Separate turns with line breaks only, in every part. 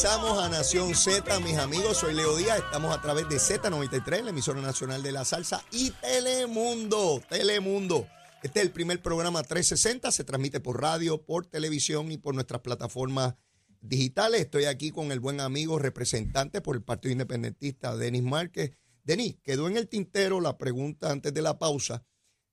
Regresamos a Nación Z, mis amigos. Soy Leo Díaz. Estamos a través de Z93, la emisora nacional de la salsa, y Telemundo. Telemundo. Este es el primer programa 360. Se transmite por radio, por televisión y por nuestras plataformas digitales. Estoy aquí con el buen amigo representante por el Partido Independentista, Denis Márquez. Denis, quedó en el tintero la pregunta antes de la pausa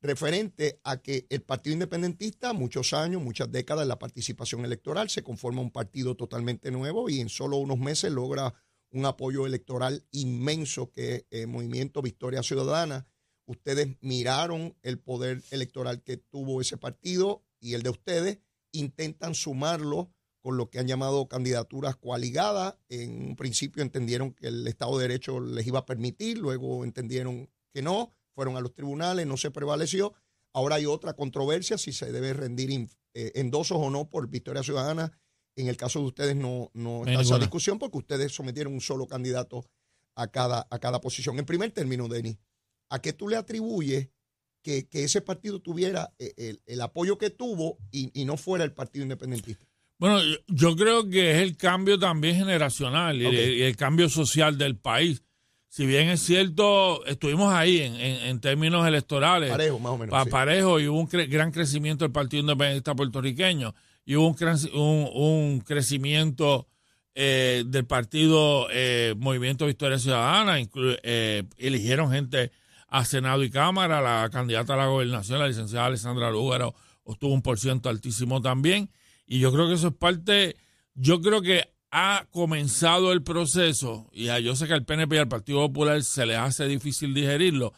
referente a que el Partido Independentista, muchos años, muchas décadas en la participación electoral, se conforma un partido totalmente nuevo y en solo unos meses logra un apoyo electoral inmenso que el Movimiento Victoria Ciudadana. Ustedes miraron el poder electoral que tuvo ese partido y el de ustedes, intentan sumarlo con lo que han llamado candidaturas coaligadas. En un principio entendieron que el Estado de Derecho les iba a permitir, luego entendieron que no fueron a los tribunales, no se prevaleció. Ahora hay otra controversia si se debe rendir eh, endosos o no por Victoria Ciudadana. En el caso de ustedes no, no está esa discusión porque ustedes sometieron un solo candidato a cada, a cada posición. En primer término, Denis, ¿a qué tú le atribuyes que, ese partido tuviera eh, el, apoyo que tuvo y, no fuera el Partido Independentista?
Bueno, yo creo que es el cambio también generacional y el, cambio social del país si bien es cierto, estuvimos ahí en, términos electorales.
Parejo, más o menos.
Parejo, y hubo un gran crecimiento del Partido Independentista puertorriqueño. Y hubo un, un, crecimiento eh, del partido eh, Movimiento Victoria Ciudadana. Eh, eligieron gente a Senado y Cámara. La candidata a la gobernación, la licenciada Alessandra Lúgaro, obtuvo un por ciento altísimo también. Y yo creo que eso es parte. Yo creo que ha comenzado el proceso, y yo sé que al PNP y al Partido Popular se les hace difícil digerirlo,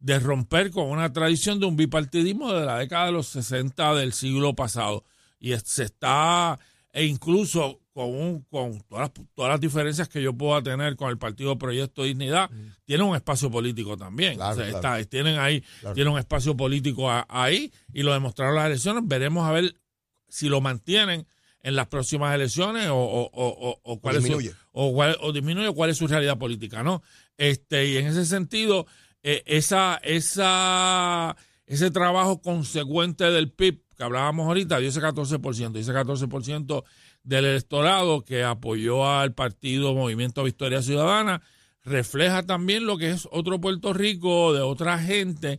de romper con una tradición de un bipartidismo de la década de los 60 del siglo pasado. Y se está, e incluso con, un, con todas, las, todas las diferencias que yo pueda tener con el Partido Proyecto Dignidad, tiene un espacio político también. está, tienen ahí, tiene un espacio político ahí, y lo demostraron las elecciones. Veremos a ver si lo mantienen en las próximas elecciones o, o, o, cuál disminuye. Es su, o, disminuye cuál es su realidad política, ¿no? Este, y en ese sentido, eh, esa, esa, ese trabajo consecuente del PIB que hablábamos ahorita dio ese 14%, ese 14% del electorado que apoyó al partido Movimiento Victoria Ciudadana, refleja también lo que es otro Puerto Rico de otra gente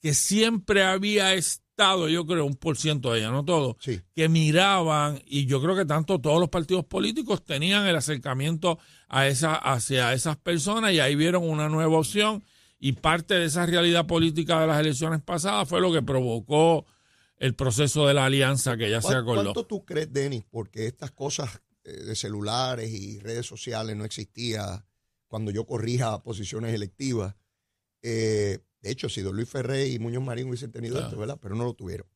que siempre había yo creo, un por ciento de ella, no todo, que miraban, y yo creo que tanto todos los partidos políticos tenían el acercamiento a esa, hacia esas personas y ahí vieron una nueva opción y parte de esa realidad política de las elecciones pasadas fue lo que provocó el proceso de la alianza que ya se acordó.
¿Cuánto tú crees, Denis, porque estas cosas eh, de celulares y redes sociales no existían cuando yo corría posiciones electivas? Eh, de hecho, si Don Luis Ferré y Muñoz Marín hubiesen tenido esto, ¿verdad? Pero no lo tuvieron.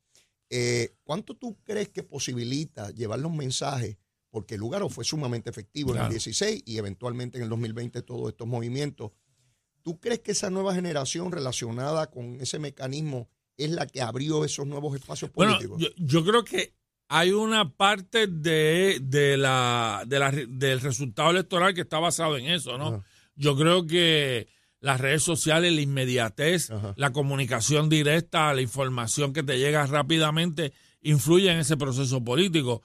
Eh, ¿Cuánto tú crees que posibilita llevar los mensajes? Porque Lugaro fue sumamente efectivo en el 16 y eventualmente en el 2020 todos estos movimientos. ¿Tú crees que esa nueva generación relacionada con ese mecanismo es la que abrió esos nuevos espacios políticos?
Bueno, yo, creo que hay una parte de, la, del resultado electoral que está basado en eso, ¿no? Yo creo que las redes sociales, la inmediatez, la comunicación directa, la información que te llega rápidamente, influye en ese proceso político.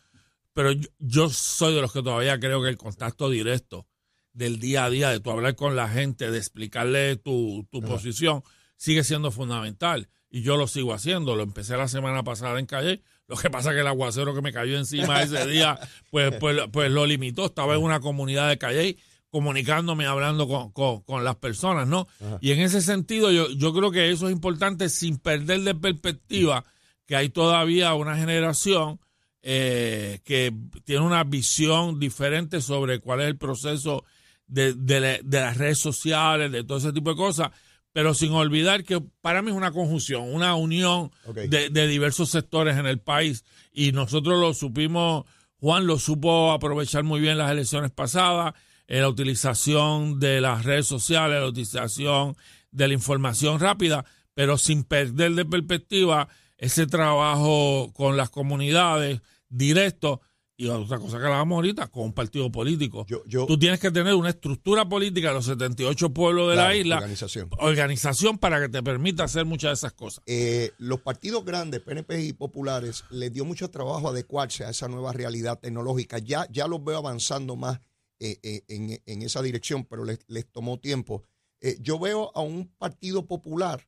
Pero yo, soy de los que todavía creo que el contacto directo del día a día, de tu hablar con la gente, de explicarle tu, posición, sigue siendo fundamental. Y yo lo sigo haciendo. Lo empecé la semana pasada en Calle. Lo que pasa es que el aguacero que me cayó encima ese día, pues, pues, pues lo limitó. Estaba en una comunidad de Calle comunicándome, hablando con, las personas, ¿no? Y en ese sentido yo, yo creo que eso es importante sin perder de perspectiva que hay todavía una generación eh, que tiene una visión diferente sobre cuál es el proceso de, de, las redes sociales, de todo ese tipo de cosas, pero sin olvidar que para mí es una conjunción, una unión de, de diversos sectores en el país. Y nosotros lo supimos, Juan lo supo aprovechar muy bien las elecciones pasadas, la utilización de las redes sociales, la utilización de la información rápida, pero sin perder de perspectiva ese trabajo con las comunidades directo y otra cosa que hablábamos ahorita, con un partido político. Tú tienes que tener una estructura política de los 78 pueblos de la isla.
Organización.
Organización para que te permita hacer muchas de esas cosas.
Eh, los partidos grandes, PNP y populares, les dio mucho trabajo adecuarse a esa nueva realidad tecnológica. Ya, ya los veo avanzando más eh, eh, en, esa dirección, pero les, tomó tiempo. Eh, yo veo a un partido popular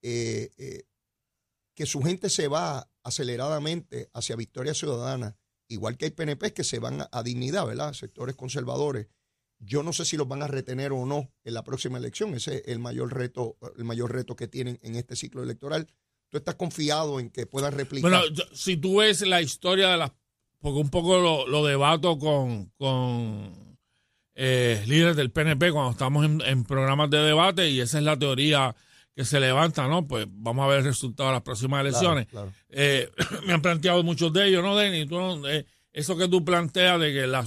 que su gente se va aceleradamente hacia Victoria Ciudadana, igual que hay PNP que se van a, dignidad, ¿verdad? Sectores conservadores. Yo no sé si los van a retener o no en la próxima elección. Ese es el mayor reto, el mayor reto que tienen en este ciclo electoral. ¿Tú estás confiado en que puedan replicar?
Bueno, si tú ves la historia de las... Porque un poco lo, lo debato con, con eh, líderes del PNP cuando estamos en, programas de debate y esa es la teoría que se levanta, ¿no? Pues vamos a ver el resultado de las próximas elecciones. Eh, me han planteado muchos de ellos, ¿no, Denny? Eh, eso que tú planteas de que la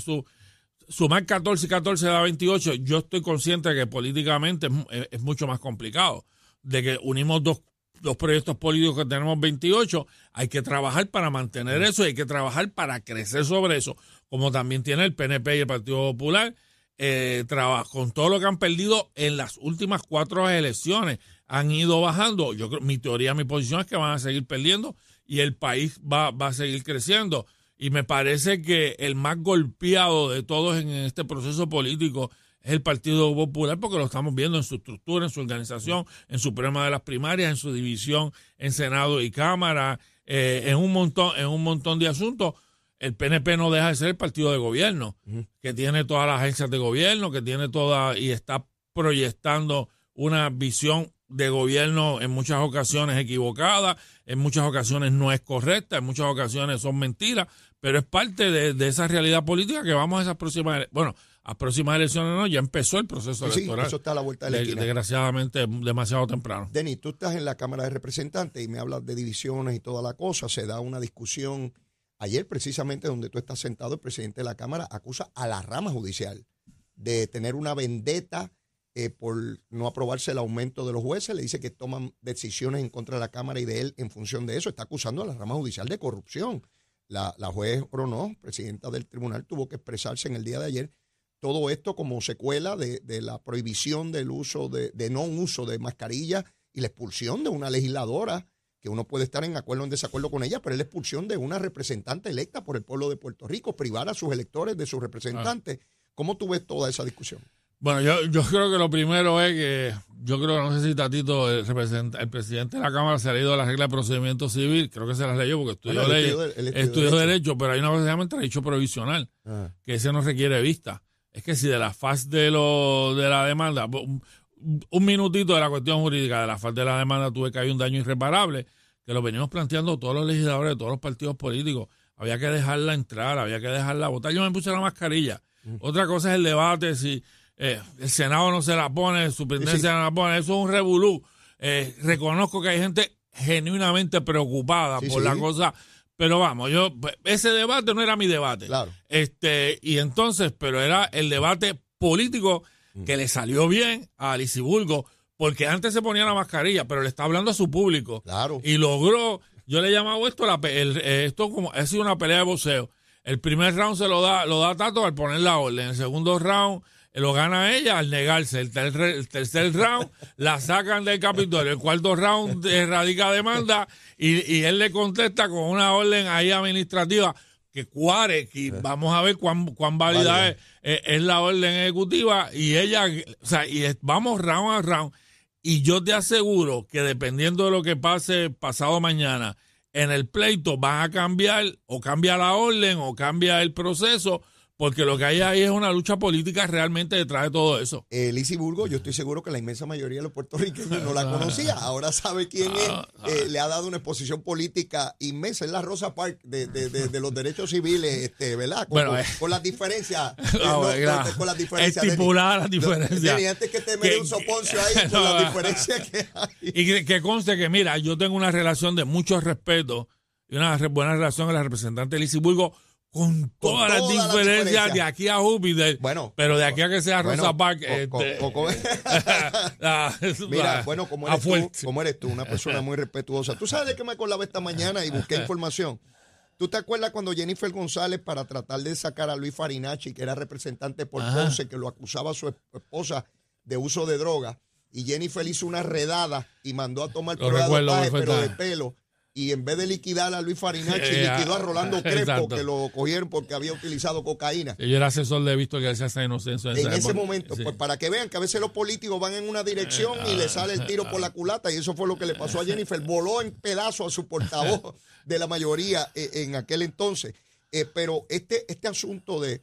sumar 14 y 14 da 28, yo estoy consciente de que políticamente es, mucho más complicado. De que unimos dos, dos proyectos políticos que tenemos 28, hay que trabajar para mantener eso y hay que trabajar para crecer sobre eso, como también tiene el PNP y el Partido Popular eh, con todo lo que han perdido en las últimas cuatro elecciones, han ido bajando. Yo creo, mi teoría, mi posición es que van a seguir perdiendo y el país va, va a seguir creciendo. Y me parece que el más golpeado de todos en este proceso político es el Partido Popular, porque lo estamos viendo en su estructura, en su organización, en su programa de las primarias, en su división en Senado y Cámara, eh, en un montón, en un montón de asuntos el PNP no deja de ser el partido de gobierno, que tiene todas las agencias de gobierno, que tiene toda y está proyectando una visión de gobierno en muchas ocasiones equivocada, en muchas ocasiones no es correcta, en muchas ocasiones son mentiras, pero es parte de, esa realidad política que vamos a esas próximas, bueno, a próximas elecciones no, ya empezó el proceso electoral.
eso está a la vuelta de la esquina.
Desgraciadamente, demasiado temprano.
Denis, tú estás en la Cámara de Representantes y me hablas de divisiones y toda la cosa, se da una discusión Ayer, precisamente donde tú estás sentado, el presidente de la Cámara acusa a la rama judicial de tener una vendetta eh, por no aprobarse el aumento de los jueces. Le dice que toman decisiones en contra de la Cámara y de él en función de eso. Está acusando a la rama judicial de corrupción. La, la juez Orono, presidenta del tribunal, tuvo que expresarse en el día de ayer. Todo esto como secuela de, la prohibición del uso de, de no uso de mascarilla y la expulsión de una legisladora que uno puede estar en acuerdo o en desacuerdo con ella, pero es la expulsión de una representante electa por el pueblo de Puerto Rico, privar a sus electores de sus representantes. ¿Cómo tú ves toda esa discusión?
Bueno, yo, yo creo que lo primero es que yo creo, no sé si Tatito, el, el presidente de la Cámara se ha leído la regla de procedimiento civil, creo que se las leyó porque estudió, estudió, derecho. pero hay una cosa que se llama derecho provisional, ah. que ese no requiere vista. Es que si de la faz de, lo, de la demanda, un minutito de la cuestión jurídica de la falta de la demanda tuve que hay un daño irreparable, que lo venimos planteando todos los legisladores de todos los partidos políticos. Había que dejarla entrar, había que dejarla votar. Yo me puse la mascarilla. Mm. Otra cosa es el debate, si eh, el Senado no se la pone, su presidencia no la pone, eso es un revolú. Eh, reconozco que hay gente genuinamente preocupada por la cosa, pero vamos, yo pues, ese debate no era mi debate.
Claro.
Este, y entonces, pero era el debate político que le salió bien a Bulgo porque antes se ponía la mascarilla, pero le está hablando a su público.
Claro.
Y logró, yo le he llamado esto, la, esto como, ha sido una pelea de boxeo. El primer round se lo da, lo da Tato al poner la orden. El segundo round eh, lo gana ella al negarse. El, tercer round la sacan del Capitolio. El cuarto round radica demanda y, y él le contesta con una orden ahí administrativa que cuare, que vamos a ver cuán, cuán válida es, es, la orden ejecutiva y ella, o sea, y vamos round a round. Y yo te aseguro que dependiendo de lo que pase pasado mañana en el pleito, van a cambiar o cambia la orden o cambia el proceso porque lo que hay ahí es una lucha política realmente detrás de todo eso.
Eh, Burgo, yo estoy seguro que la inmensa mayoría de los puertorriqueños no la conocía. Ahora sabe quién es. Ah, ah. Eh, le ha dado una exposición política inmensa. Es la Rosa Park de, de, de, los derechos civiles, este, ¿verdad? Con, bueno, eh. con, las diferencias.
Eh, con las diferencias. Estipular las diferencias.
antes que te me un soponcio ahí con las diferencias que hay. Y
que, que, conste que, mira, yo tengo una relación de mucho respeto y una buena relación con la representante Lizy Burgo con todas, las diferencias de aquí a Júpiter. Bueno, pero de aquí a que sea Rosa Park. Este,
mira, bueno, como eres, tú, como eres tú, una persona muy respetuosa. ¿Tú sabes de qué me acordaba esta mañana y busqué información? ¿Tú te acuerdas cuando Jennifer González, para tratar de sacar a Luis Farinacci, que era representante por Ponce, que lo acusaba a su esposa de uso de droga, y Jennifer hizo una redada y mandó a tomar de pero de pelo? Y en vez de liquidar a Luis Farinacci,
Eh,
liquidó a Rolando Crespo,
exacto.
que lo cogieron porque había utilizado cocaína.
Yo era asesor de Víctor García San Inocencio.
En
esa
ese momento,
Sí.
pues para que vean que a veces los políticos van en una dirección y le sale el tiro por la culata, y eso fue lo que le pasó a Jennifer. Voló en pedazos a su portavoz de la mayoría eh, en aquel entonces. Eh, pero este, este asunto de.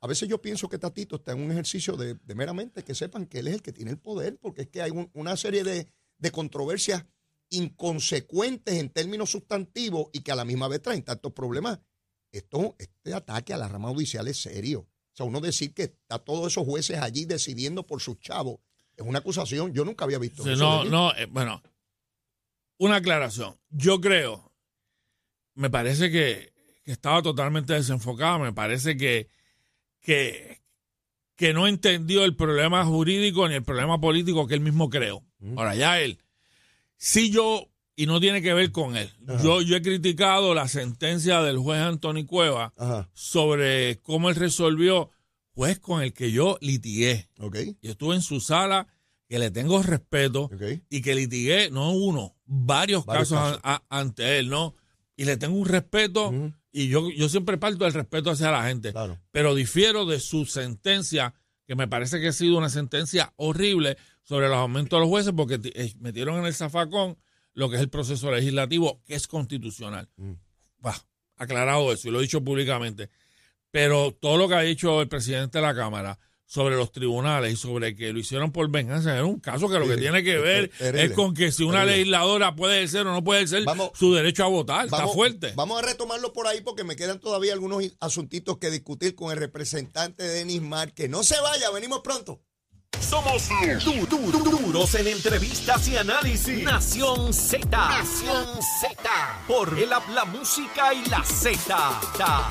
A veces yo pienso que Tatito está en un ejercicio de, de meramente que sepan que él es el que tiene el poder, porque es que hay un- una serie de, de controversias inconsecuentes en términos sustantivos y que a la misma vez traen tantos problemas. Esto, este ataque a la rama judicial es serio. O sea, uno decir que está todos esos jueces allí decidiendo por sus chavos es una acusación. Yo nunca había visto
Sí,
eso.
no, no, eh, bueno, una aclaración. Yo creo, me parece que, que estaba totalmente desenfocado, me parece que, que, que no entendió el problema jurídico ni el problema político que él mismo creó. Ahora ya él, si yo, y no tiene que ver con él, yo, yo he criticado la sentencia del juez Anthony Cueva
Ajá,
sobre cómo él resolvió, juez con el que yo litigué.
ok,
Yo estuve en su sala, que le tengo respeto y que litigué, no uno, varios,
Varios
casos,
casos.
a- a- ante él, ¿no? Y le tengo un respeto y yo, yo siempre parto del respeto hacia la gente,
Claro.
pero difiero de su sentencia, que me parece que ha sido una sentencia horrible sobre los aumentos de los jueces porque eh, metieron en el zafacón lo que es el proceso legislativo, que es constitucional.
Mm.
Bah, aclarado eso y lo he dicho públicamente. Pero todo lo que ha dicho el presidente de la Cámara sobre los tribunales y sobre que lo hicieron por venganza es un caso que lo que
Sí,
tiene que
es
ver
terrible,
es con que si una
terrible.
legisladora puede ejercer o no puede ejercer
Vamos-
su derecho a votar. Está fuerte.
Vamos a retomarlo por ahí porque me quedan todavía algunos asuntitos que discutir con el representante Denis Mar. Que no se vaya, venimos pronto.
Somos du- du- du- duros en entrevistas y análisis. Nación Z. Nación Z. Por el habla música y la Z.